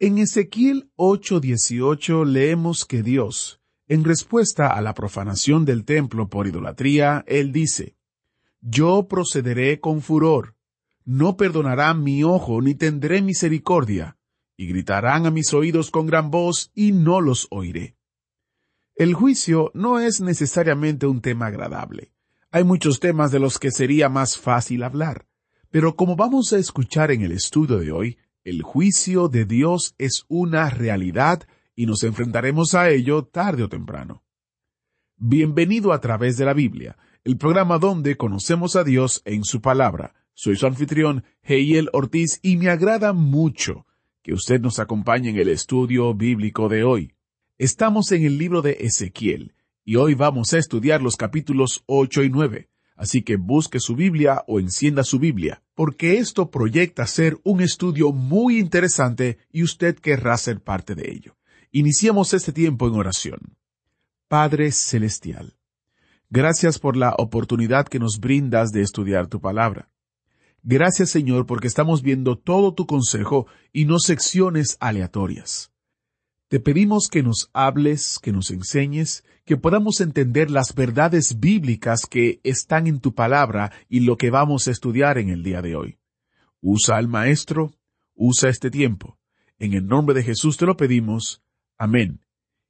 En Ezequiel 8:18 leemos que Dios, en respuesta a la profanación del templo por idolatría, Él dice, Yo procederé con furor, no perdonará mi ojo ni tendré misericordia, y gritarán a mis oídos con gran voz y no los oiré. El juicio no es necesariamente un tema agradable. Hay muchos temas de los que sería más fácil hablar, pero como vamos a escuchar en el estudio de hoy, el juicio de Dios es una realidad y nos enfrentaremos a ello tarde o temprano. Bienvenido a través de la Biblia, el programa donde conocemos a Dios en su palabra. Soy su anfitrión, Heiel Ortiz, y me agrada mucho que usted nos acompañe en el estudio bíblico de hoy. Estamos en el libro de Ezequiel, y hoy vamos a estudiar los capítulos 8 y 9. Así que busque su Biblia o encienda su Biblia, porque esto proyecta ser un estudio muy interesante y usted querrá ser parte de ello. Iniciamos este tiempo en oración. Padre Celestial, gracias por la oportunidad que nos brindas de estudiar tu palabra. Gracias Señor porque estamos viendo todo tu consejo y no secciones aleatorias. Te pedimos que nos hables, que nos enseñes, que podamos entender las verdades bíblicas que están en tu palabra y lo que vamos a estudiar en el día de hoy. Usa al Maestro, usa este tiempo. En el nombre de Jesús te lo pedimos. Amén.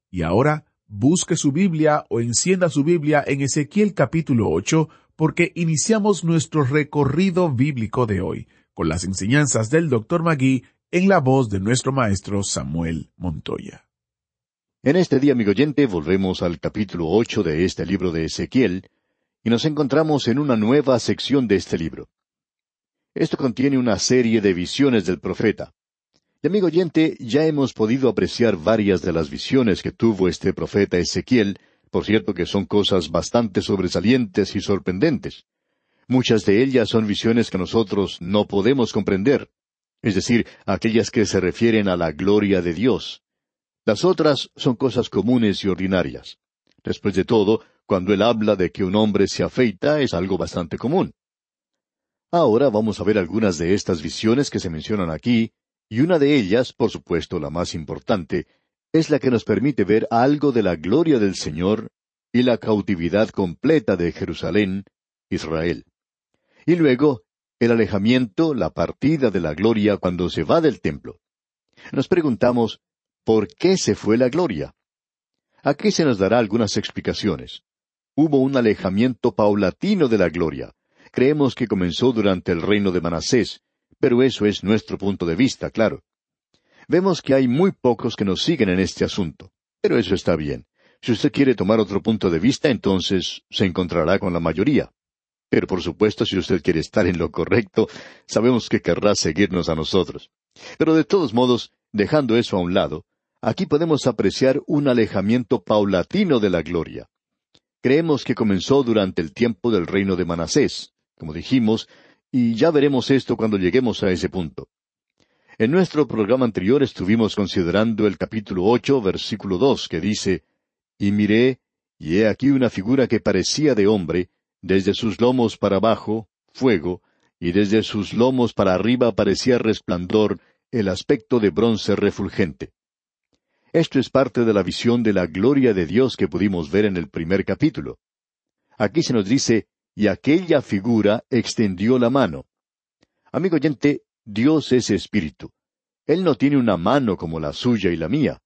Y ahora busque su Biblia o encienda su Biblia en Ezequiel capítulo 8 porque iniciamos nuestro recorrido bíblico de hoy con las enseñanzas del Dr. Magui en la voz de nuestro maestro Samuel Montoya. En este día, amigo oyente, volvemos al capítulo ocho de este libro de Ezequiel, y nos encontramos en una nueva sección de este libro. Esto contiene una serie de visiones del profeta. Y amigo oyente, ya hemos podido apreciar varias de las visiones que tuvo este profeta Ezequiel, por cierto que son cosas bastante sobresalientes y sorprendentes. Muchas de ellas son visiones que nosotros no podemos comprender es decir, aquellas que se refieren a la gloria de Dios. Las otras son cosas comunes y ordinarias. Después de todo, cuando él habla de que un hombre se afeita, es algo bastante común. Ahora vamos a ver algunas de estas visiones que se mencionan aquí, y una de ellas, por supuesto la más importante, es la que nos permite ver algo de la gloria del Señor y la cautividad completa de Jerusalén, Israel. Y luego el alejamiento, la partida de la gloria cuando se va del templo. Nos preguntamos, ¿por qué se fue la gloria? Aquí se nos dará algunas explicaciones. Hubo un alejamiento paulatino de la gloria. Creemos que comenzó durante el reino de Manasés, pero eso es nuestro punto de vista, claro. Vemos que hay muy pocos que nos siguen en este asunto, pero eso está bien. Si usted quiere tomar otro punto de vista, entonces se encontrará con la mayoría. Pero por supuesto, si usted quiere estar en lo correcto, sabemos que querrá seguirnos a nosotros. Pero de todos modos, dejando eso a un lado, aquí podemos apreciar un alejamiento paulatino de la gloria. Creemos que comenzó durante el tiempo del reino de Manasés, como dijimos, y ya veremos esto cuando lleguemos a ese punto. En nuestro programa anterior estuvimos considerando el capítulo ocho, versículo dos, que dice Y miré, y he aquí una figura que parecía de hombre, desde sus lomos para abajo, fuego, y desde sus lomos para arriba parecía resplandor, el aspecto de bronce refulgente. Esto es parte de la visión de la gloria de Dios que pudimos ver en el primer capítulo. Aquí se nos dice, y aquella figura extendió la mano. Amigo oyente, Dios es espíritu. Él no tiene una mano como la suya y la mía.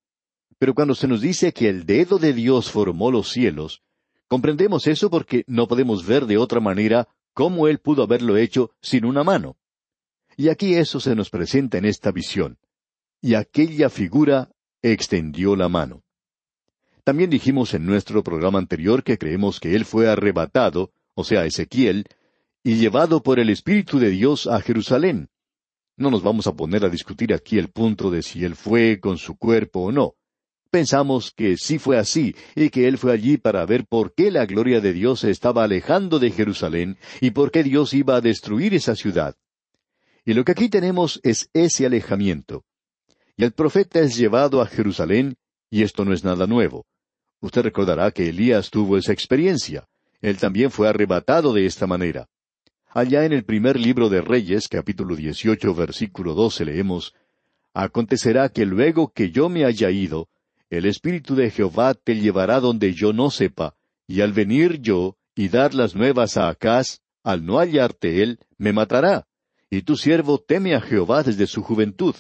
Pero cuando se nos dice que el dedo de Dios formó los cielos, Comprendemos eso porque no podemos ver de otra manera cómo Él pudo haberlo hecho sin una mano. Y aquí eso se nos presenta en esta visión. Y aquella figura extendió la mano. También dijimos en nuestro programa anterior que creemos que Él fue arrebatado, o sea, Ezequiel, y llevado por el Espíritu de Dios a Jerusalén. No nos vamos a poner a discutir aquí el punto de si él fue con su cuerpo o no. Pensamos que sí fue así, y que él fue allí para ver por qué la gloria de Dios se estaba alejando de Jerusalén y por qué Dios iba a destruir esa ciudad. Y lo que aquí tenemos es ese alejamiento. El profeta es llevado a Jerusalén, y esto no es nada nuevo. Usted recordará que Elías tuvo esa experiencia. Él también fue arrebatado de esta manera. Allá en el primer libro de Reyes, capítulo 18, versículo 12, leemos, Acontecerá que luego que yo me haya ido, el Espíritu de Jehová te llevará donde yo no sepa, y al venir yo y dar las nuevas a Acaz, al no hallarte él, me matará, y tu siervo teme a Jehová desde su juventud.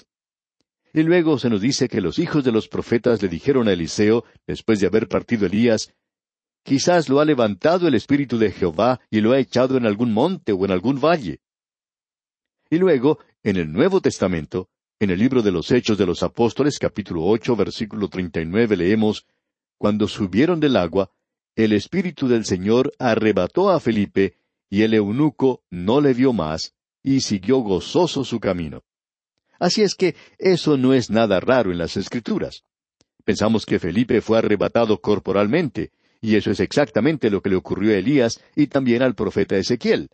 Y luego se nos dice que los hijos de los profetas le dijeron a Eliseo, después de haber partido Elías, Quizás lo ha levantado el Espíritu de Jehová y lo ha echado en algún monte o en algún valle. Y luego, en el Nuevo Testamento, en el libro de los Hechos de los Apóstoles, capítulo ocho, versículo treinta y nueve, leemos Cuando subieron del agua, el Espíritu del Señor arrebató a Felipe, y el eunuco no le vio más, y siguió gozoso su camino. Así es que eso no es nada raro en las Escrituras. Pensamos que Felipe fue arrebatado corporalmente, y eso es exactamente lo que le ocurrió a Elías y también al profeta Ezequiel.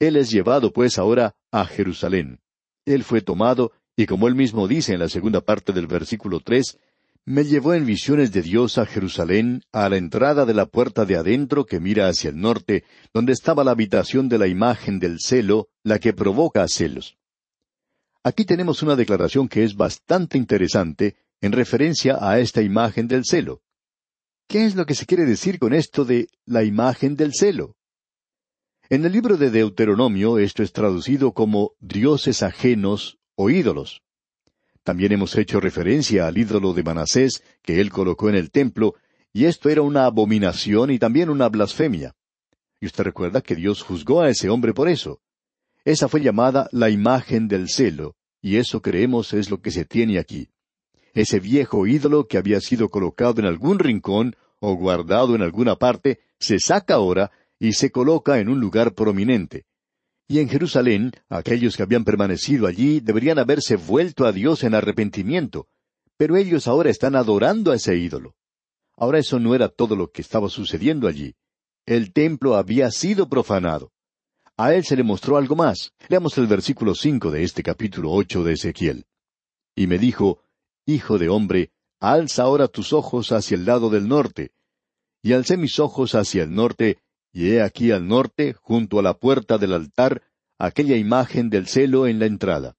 Él es llevado pues ahora a Jerusalén. Él fue tomado, y como él mismo dice en la segunda parte del versículo tres, me llevó en visiones de Dios a Jerusalén, a la entrada de la puerta de adentro que mira hacia el norte, donde estaba la habitación de la imagen del celo, la que provoca celos. Aquí tenemos una declaración que es bastante interesante en referencia a esta imagen del celo. ¿Qué es lo que se quiere decir con esto de la imagen del celo? En el libro de Deuteronomio esto es traducido como dioses ajenos o ídolos. También hemos hecho referencia al ídolo de Manasés que él colocó en el templo, y esto era una abominación y también una blasfemia. Y usted recuerda que Dios juzgó a ese hombre por eso. Esa fue llamada la imagen del celo, y eso creemos es lo que se tiene aquí ese viejo ídolo que había sido colocado en algún rincón o guardado en alguna parte, se saca ahora y se coloca en un lugar prominente. Y en Jerusalén, aquellos que habían permanecido allí deberían haberse vuelto a Dios en arrepentimiento, pero ellos ahora están adorando a ese ídolo. Ahora eso no era todo lo que estaba sucediendo allí. El templo había sido profanado. A él se le mostró algo más. Leamos el versículo cinco de este capítulo ocho de Ezequiel. Y me dijo, Hijo de hombre, alza ahora tus ojos hacia el lado del norte. Y alcé mis ojos hacia el norte, y he aquí al norte, junto a la puerta del altar, aquella imagen del celo en la entrada.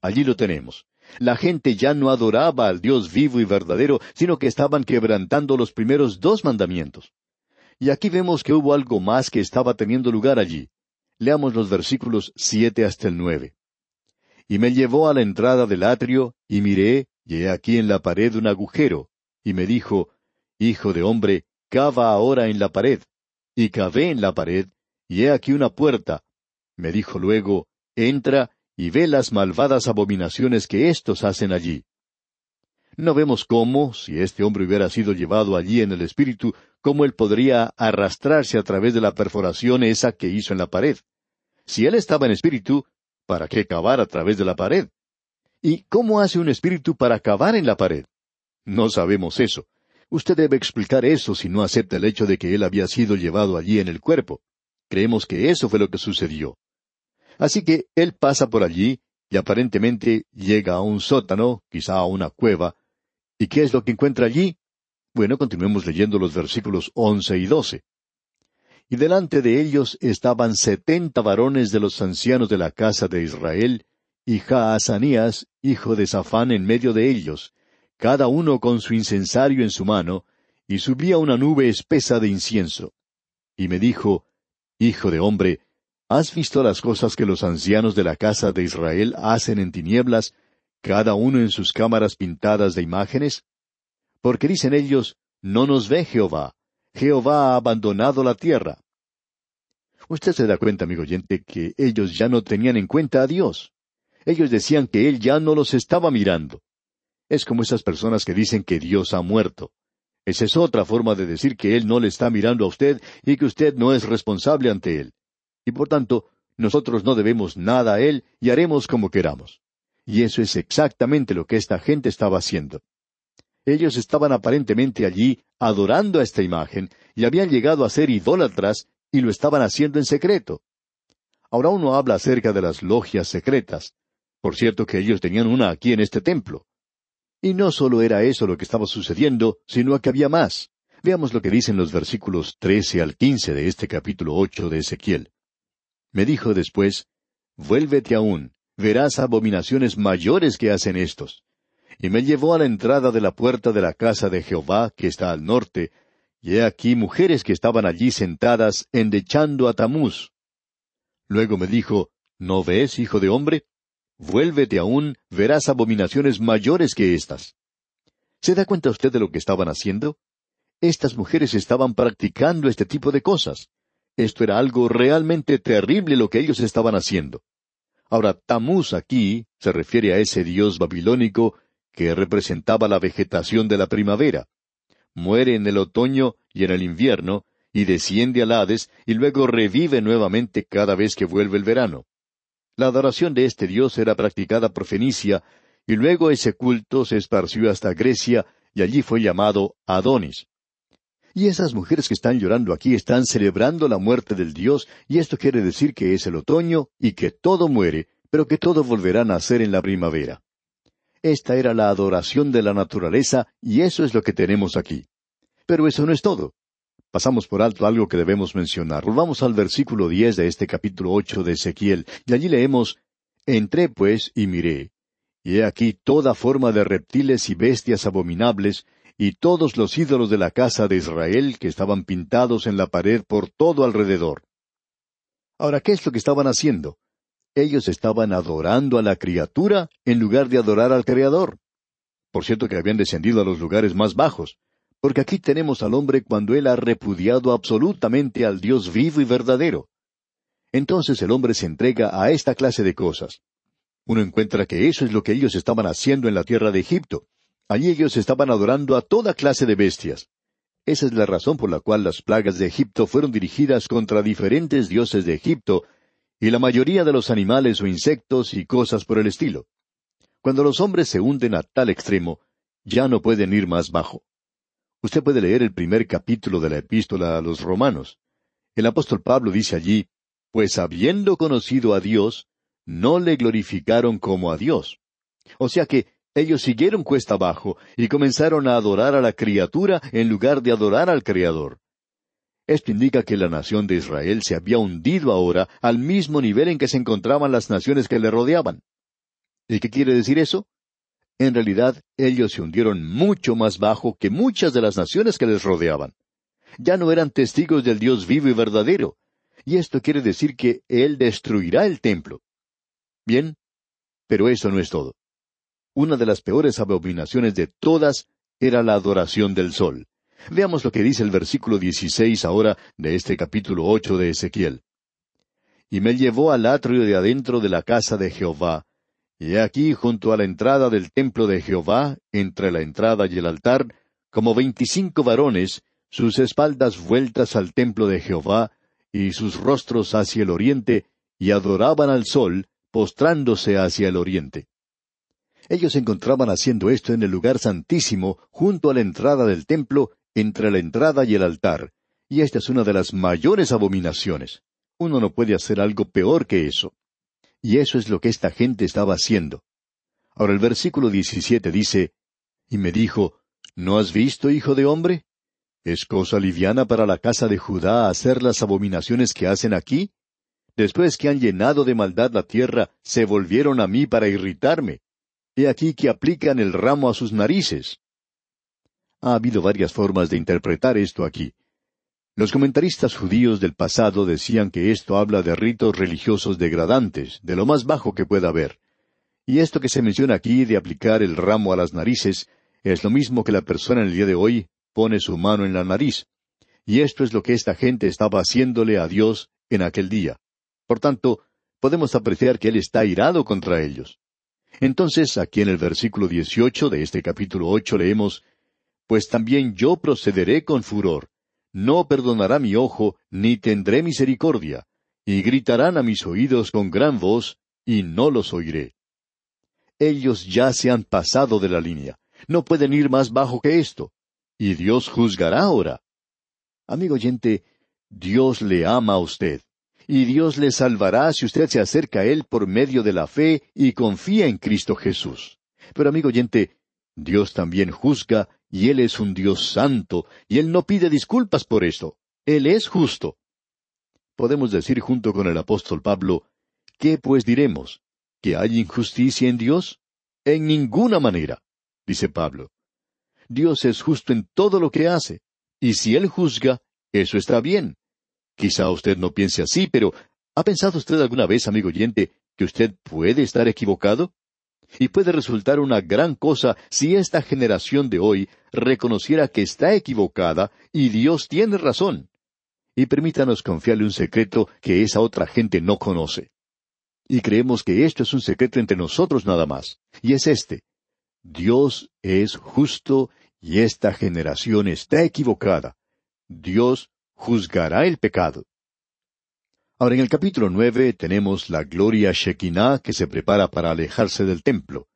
Allí lo tenemos. La gente ya no adoraba al Dios vivo y verdadero, sino que estaban quebrantando los primeros dos mandamientos. Y aquí vemos que hubo algo más que estaba teniendo lugar allí. Leamos los versículos siete hasta el nueve. Y me llevó a la entrada del atrio, y miré, y he aquí en la pared un agujero, y me dijo, Hijo de hombre, cava ahora en la pared. Y cavé en la pared, y he aquí una puerta. Me dijo luego, Entra y ve las malvadas abominaciones que éstos hacen allí. No vemos cómo, si este hombre hubiera sido llevado allí en el espíritu, cómo él podría arrastrarse a través de la perforación esa que hizo en la pared. Si él estaba en espíritu, ¿para qué cavar a través de la pared? ¿Y cómo hace un espíritu para cavar en la pared? No sabemos eso. Usted debe explicar eso si no acepta el hecho de que él había sido llevado allí en el cuerpo. Creemos que eso fue lo que sucedió. Así que él pasa por allí y aparentemente llega a un sótano, quizá a una cueva. ¿Y qué es lo que encuentra allí? Bueno, continuemos leyendo los versículos once y doce. Y delante de ellos estaban setenta varones de los ancianos de la casa de Israel, y Jaazanías, hijo de Safán, en medio de ellos, cada uno con su incensario en su mano, y subía una nube espesa de incienso. Y me dijo, Hijo de hombre, ¿has visto las cosas que los ancianos de la casa de Israel hacen en tinieblas, cada uno en sus cámaras pintadas de imágenes? Porque dicen ellos, No nos ve Jehová, Jehová ha abandonado la tierra. Usted se da cuenta, amigo oyente, que ellos ya no tenían en cuenta a Dios. Ellos decían que Él ya no los estaba mirando. Es como esas personas que dicen que Dios ha muerto. Esa es otra forma de decir que Él no le está mirando a usted y que usted no es responsable ante Él. Y por tanto, nosotros no debemos nada a Él y haremos como queramos. Y eso es exactamente lo que esta gente estaba haciendo. Ellos estaban aparentemente allí adorando a esta imagen y habían llegado a ser idólatras y lo estaban haciendo en secreto. Ahora uno habla acerca de las logias secretas. Por cierto que ellos tenían una aquí en este templo. Y no solo era eso lo que estaba sucediendo, sino que había más. Veamos lo que dicen los versículos trece al quince de este capítulo ocho de Ezequiel. Me dijo después, Vuélvete aún, verás abominaciones mayores que hacen estos. Y me llevó a la entrada de la puerta de la casa de Jehová, que está al norte, y he aquí mujeres que estaban allí sentadas endechando a Tamuz. Luego me dijo, ¿No ves, hijo de hombre? Vuélvete aún, verás abominaciones mayores que estas. ¿Se da cuenta usted de lo que estaban haciendo? Estas mujeres estaban practicando este tipo de cosas. Esto era algo realmente terrible lo que ellos estaban haciendo. Ahora, Tamuz aquí se refiere a ese dios babilónico que representaba la vegetación de la primavera. Muere en el otoño y en el invierno, y desciende al Hades, y luego revive nuevamente cada vez que vuelve el verano. La adoración de este dios era practicada por Fenicia, y luego ese culto se esparció hasta Grecia, y allí fue llamado Adonis. Y esas mujeres que están llorando aquí están celebrando la muerte del Dios, y esto quiere decir que es el otoño y que todo muere, pero que todo volverá a nacer en la primavera. Esta era la adoración de la naturaleza, y eso es lo que tenemos aquí. Pero eso no es todo. Pasamos por alto algo que debemos mencionar. Volvamos al versículo diez de este capítulo ocho de Ezequiel, y allí leemos Entré pues y miré, y he aquí toda forma de reptiles y bestias abominables, y todos los ídolos de la casa de Israel que estaban pintados en la pared por todo alrededor. Ahora, ¿qué es lo que estaban haciendo? Ellos estaban adorando a la criatura en lugar de adorar al Creador. Por cierto que habían descendido a los lugares más bajos, porque aquí tenemos al hombre cuando él ha repudiado absolutamente al Dios vivo y verdadero. Entonces el hombre se entrega a esta clase de cosas. Uno encuentra que eso es lo que ellos estaban haciendo en la tierra de Egipto. Allí ellos estaban adorando a toda clase de bestias. Esa es la razón por la cual las plagas de Egipto fueron dirigidas contra diferentes dioses de Egipto, y la mayoría de los animales o insectos y cosas por el estilo. Cuando los hombres se hunden a tal extremo, ya no pueden ir más bajo. Usted puede leer el primer capítulo de la epístola a los romanos. El apóstol Pablo dice allí, Pues habiendo conocido a Dios, no le glorificaron como a Dios. O sea que ellos siguieron cuesta abajo y comenzaron a adorar a la criatura en lugar de adorar al Creador. Esto indica que la nación de Israel se había hundido ahora al mismo nivel en que se encontraban las naciones que le rodeaban. ¿Y qué quiere decir eso? En realidad, ellos se hundieron mucho más bajo que muchas de las naciones que les rodeaban. Ya no eran testigos del Dios vivo y verdadero. Y esto quiere decir que Él destruirá el templo. Bien, pero eso no es todo una de las peores abominaciones de todas era la adoración del sol. Veamos lo que dice el versículo 16 ahora de este capítulo ocho de Ezequiel. Y me llevó al atrio de adentro de la casa de Jehová, y aquí junto a la entrada del templo de Jehová, entre la entrada y el altar, como veinticinco varones, sus espaldas vueltas al templo de Jehová, y sus rostros hacia el oriente, y adoraban al sol, postrándose hacia el oriente. Ellos se encontraban haciendo esto en el lugar santísimo, junto a la entrada del templo, entre la entrada y el altar. Y esta es una de las mayores abominaciones. Uno no puede hacer algo peor que eso. Y eso es lo que esta gente estaba haciendo. Ahora el versículo 17 dice, Y me dijo, ¿No has visto, hijo de hombre? ¿Es cosa liviana para la casa de Judá hacer las abominaciones que hacen aquí? Después que han llenado de maldad la tierra, se volvieron a mí para irritarme. He aquí que aplican el ramo a sus narices. Ha habido varias formas de interpretar esto aquí. Los comentaristas judíos del pasado decían que esto habla de ritos religiosos degradantes, de lo más bajo que pueda haber. Y esto que se menciona aquí de aplicar el ramo a las narices es lo mismo que la persona en el día de hoy pone su mano en la nariz. Y esto es lo que esta gente estaba haciéndole a Dios en aquel día. Por tanto, podemos apreciar que Él está irado contra ellos. Entonces, aquí en el versículo 18 de este capítulo ocho leemos, Pues también yo procederé con furor, no perdonará mi ojo, ni tendré misericordia, y gritarán a mis oídos con gran voz, y no los oiré. Ellos ya se han pasado de la línea, no pueden ir más bajo que esto, y Dios juzgará ahora. Amigo oyente, Dios le ama a usted, y Dios le salvará si usted se acerca a Él por medio de la fe y confía en Cristo Jesús. Pero amigo oyente, Dios también juzga, y Él es un Dios santo, y Él no pide disculpas por esto. Él es justo. Podemos decir junto con el apóstol Pablo, ¿qué pues diremos? ¿Que hay injusticia en Dios? En ninguna manera, dice Pablo. Dios es justo en todo lo que hace, y si Él juzga, eso está bien. Quizá usted no piense así, pero ¿ha pensado usted alguna vez, amigo oyente, que usted puede estar equivocado? Y puede resultar una gran cosa si esta generación de hoy reconociera que está equivocada y Dios tiene razón. Y permítanos confiarle un secreto que esa otra gente no conoce. Y creemos que esto es un secreto entre nosotros nada más. Y es este. Dios es justo y esta generación está equivocada. Dios juzgará el pecado. Ahora en el capítulo nueve tenemos la gloria Shekinah que se prepara para alejarse del templo.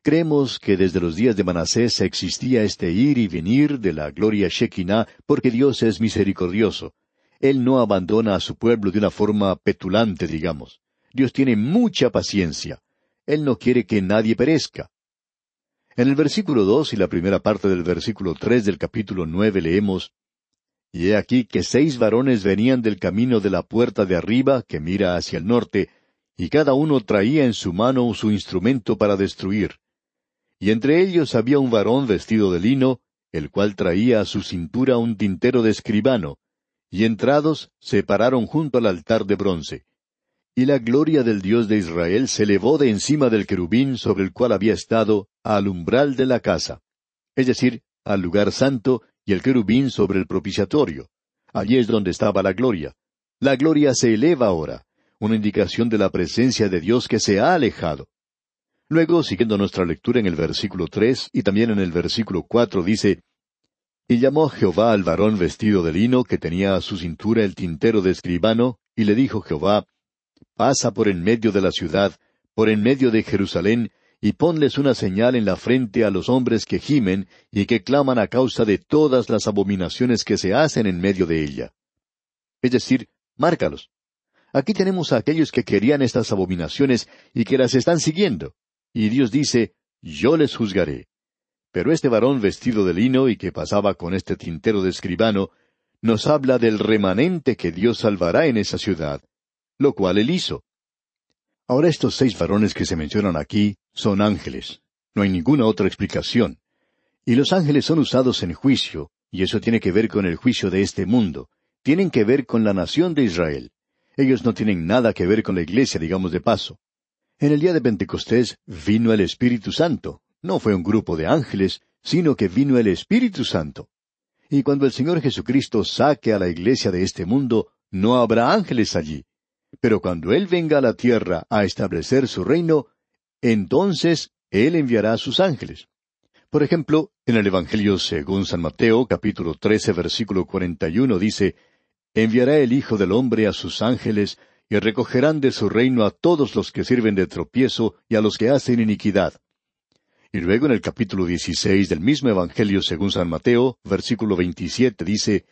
Creemos que desde los días de Manasés existía este ir y venir de la gloria Shekinah porque Dios es misericordioso. Él no abandona a su pueblo de una forma petulante, digamos. Dios tiene mucha paciencia. Él no quiere que nadie perezca. En el versículo dos y la primera parte del versículo tres del capítulo nueve leemos y he aquí que seis varones venían del camino de la puerta de arriba, que mira hacia el norte, y cada uno traía en su mano su instrumento para destruir. Y entre ellos había un varón vestido de lino, el cual traía a su cintura un tintero de escribano, y entrados se pararon junto al altar de bronce. Y la gloria del Dios de Israel se elevó de encima del querubín sobre el cual había estado al umbral de la casa, es decir, al lugar santo, y el querubín sobre el propiciatorio. Allí es donde estaba la gloria. La gloria se eleva ahora, una indicación de la presencia de Dios que se ha alejado. Luego, siguiendo nuestra lectura en el versículo tres y también en el versículo cuatro, dice Y llamó Jehová al varón vestido de lino que tenía a su cintura el tintero de escribano, y le dijo Jehová, Pasa por en medio de la ciudad, por en medio de Jerusalén, y ponles una señal en la frente a los hombres que gimen y que claman a causa de todas las abominaciones que se hacen en medio de ella. Es decir, márcalos. Aquí tenemos a aquellos que querían estas abominaciones y que las están siguiendo. Y Dios dice, yo les juzgaré. Pero este varón vestido de lino y que pasaba con este tintero de escribano, nos habla del remanente que Dios salvará en esa ciudad, lo cual él hizo. Ahora estos seis varones que se mencionan aquí son ángeles. No hay ninguna otra explicación. Y los ángeles son usados en juicio, y eso tiene que ver con el juicio de este mundo. Tienen que ver con la nación de Israel. Ellos no tienen nada que ver con la iglesia, digamos de paso. En el día de Pentecostés vino el Espíritu Santo. No fue un grupo de ángeles, sino que vino el Espíritu Santo. Y cuando el Señor Jesucristo saque a la iglesia de este mundo, no habrá ángeles allí. Pero cuando Él venga a la tierra a establecer su reino, entonces Él enviará a sus ángeles. Por ejemplo, en el Evangelio según San Mateo, capítulo trece, versículo cuarenta y uno, dice, Enviará el Hijo del Hombre a sus ángeles, y recogerán de su reino a todos los que sirven de tropiezo y a los que hacen iniquidad. Y luego en el capítulo dieciséis del mismo Evangelio según San Mateo, versículo veintisiete, dice,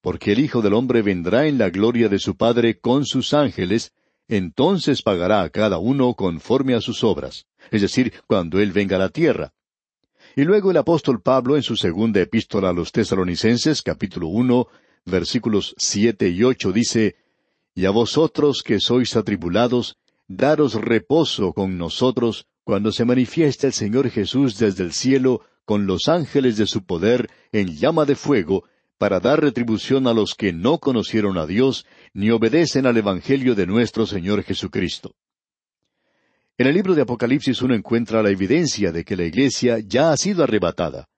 porque el Hijo del Hombre vendrá en la gloria de su Padre con sus ángeles, entonces pagará a cada uno conforme a sus obras, es decir, cuando Él venga a la tierra. Y luego el apóstol Pablo en su segunda epístola a los tesalonicenses, capítulo uno, versículos siete y ocho, dice, Y a vosotros que sois atribulados, daros reposo con nosotros cuando se manifieste el Señor Jesús desde el cielo con los ángeles de su poder en llama de fuego, para dar retribución a los que no conocieron a Dios ni obedecen al Evangelio de nuestro Señor Jesucristo. En el libro de Apocalipsis uno encuentra la evidencia de que la iglesia ya ha sido arrebatada.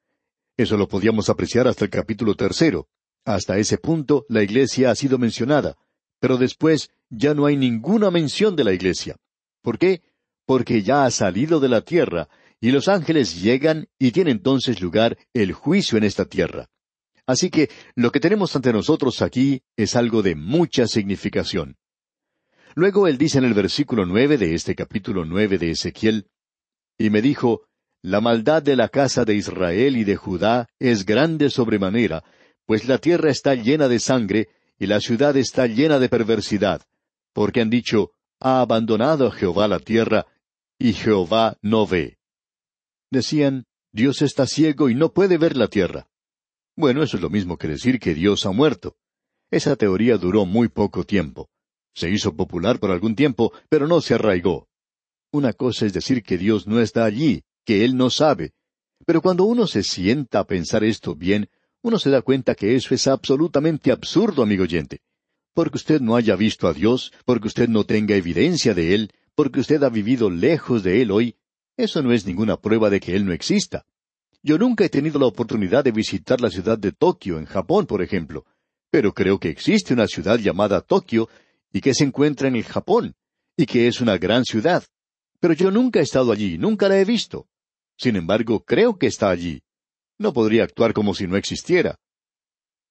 Eso lo podíamos apreciar hasta el capítulo tercero. Hasta ese punto la iglesia ha sido mencionada, pero después ya no hay ninguna mención de la iglesia. ¿Por qué? Porque ya ha salido de la tierra, y los ángeles llegan y tiene entonces lugar el juicio en esta tierra. Así que lo que tenemos ante nosotros aquí es algo de mucha significación. Luego él dice en el versículo nueve de este capítulo nueve de Ezequiel, y me dijo, La maldad de la casa de Israel y de Judá es grande sobremanera, pues la tierra está llena de sangre, y la ciudad está llena de perversidad, porque han dicho, ha abandonado a Jehová la tierra, y Jehová no ve. Decían, Dios está ciego y no puede ver la tierra. Bueno, eso es lo mismo que decir que Dios ha muerto. Esa teoría duró muy poco tiempo. Se hizo popular por algún tiempo, pero no se arraigó. Una cosa es decir que Dios no está allí, que Él no sabe. Pero cuando uno se sienta a pensar esto bien, uno se da cuenta que eso es absolutamente absurdo, amigo oyente. Porque usted no haya visto a Dios, porque usted no tenga evidencia de Él, porque usted ha vivido lejos de Él hoy, eso no es ninguna prueba de que Él no exista. Yo nunca he tenido la oportunidad de visitar la ciudad de Tokio, en Japón, por ejemplo, pero creo que existe una ciudad llamada Tokio y que se encuentra en el Japón, y que es una gran ciudad. Pero yo nunca he estado allí, nunca la he visto. Sin embargo, creo que está allí. No podría actuar como si no existiera.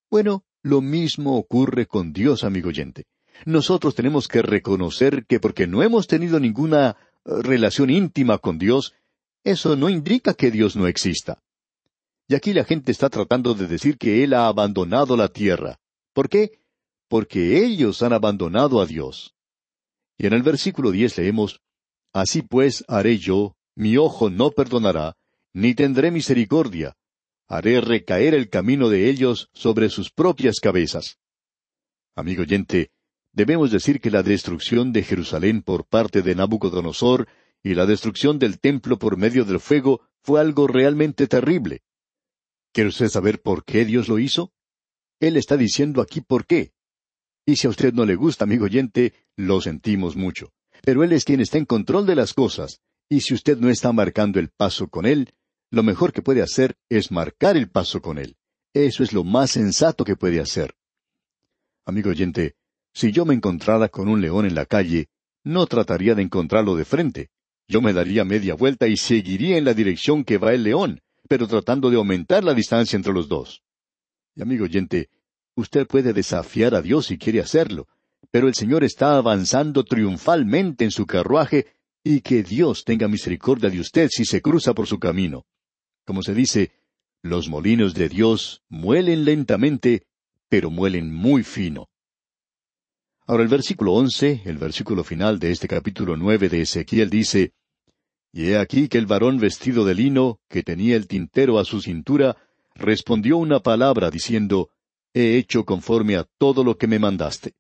Bueno, lo mismo ocurre con Dios, amigo oyente. Nosotros tenemos que reconocer que porque no hemos tenido ninguna eh, relación íntima con Dios, eso no indica que Dios no exista. Y aquí la gente está tratando de decir que Él ha abandonado la tierra. ¿Por qué? Porque ellos han abandonado a Dios. Y en el versículo diez leemos, Así pues haré yo, mi ojo no perdonará, ni tendré misericordia, haré recaer el camino de ellos sobre sus propias cabezas. Amigo oyente, debemos decir que la destrucción de Jerusalén por parte de Nabucodonosor y la destrucción del templo por medio del fuego fue algo realmente terrible. ¿Quiere usted saber por qué Dios lo hizo? Él está diciendo aquí por qué. Y si a usted no le gusta, amigo oyente, lo sentimos mucho. Pero Él es quien está en control de las cosas, y si usted no está marcando el paso con Él, lo mejor que puede hacer es marcar el paso con Él. Eso es lo más sensato que puede hacer. Amigo oyente, si yo me encontrara con un león en la calle, no trataría de encontrarlo de frente. Yo me daría media vuelta y seguiría en la dirección que va el león, pero tratando de aumentar la distancia entre los dos. Y amigo oyente, usted puede desafiar a Dios si quiere hacerlo, pero el Señor está avanzando triunfalmente en su carruaje y que Dios tenga misericordia de usted si se cruza por su camino. Como se dice, los molinos de Dios muelen lentamente, pero muelen muy fino. Ahora el versículo once, el versículo final de este capítulo nueve de Ezequiel dice, Y he aquí que el varón vestido de lino, que tenía el tintero a su cintura, respondió una palabra diciendo, He hecho conforme a todo lo que me mandaste.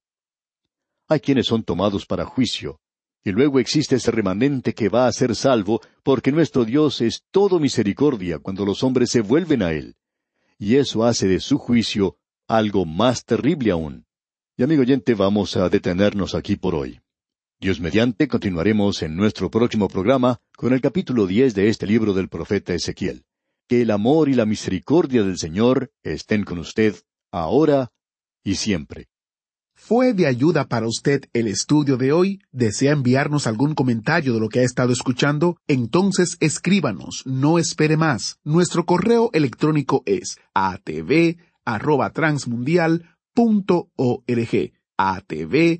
Hay quienes son tomados para juicio, y luego existe ese remanente que va a ser salvo, porque nuestro Dios es todo misericordia cuando los hombres se vuelven a Él. Y eso hace de su juicio algo más terrible aún. Y amigo oyente, vamos a detenernos aquí por hoy. Dios mediante, continuaremos en nuestro próximo programa con el capítulo diez de este libro del profeta Ezequiel. Que el amor y la misericordia del Señor estén con usted, ahora y siempre. ¿Fue de ayuda para usted el estudio de hoy? ¿Desea enviarnos algún comentario de lo que ha estado escuchando? Entonces escríbanos, no espere más. Nuestro correo electrónico es atv@transmundial atv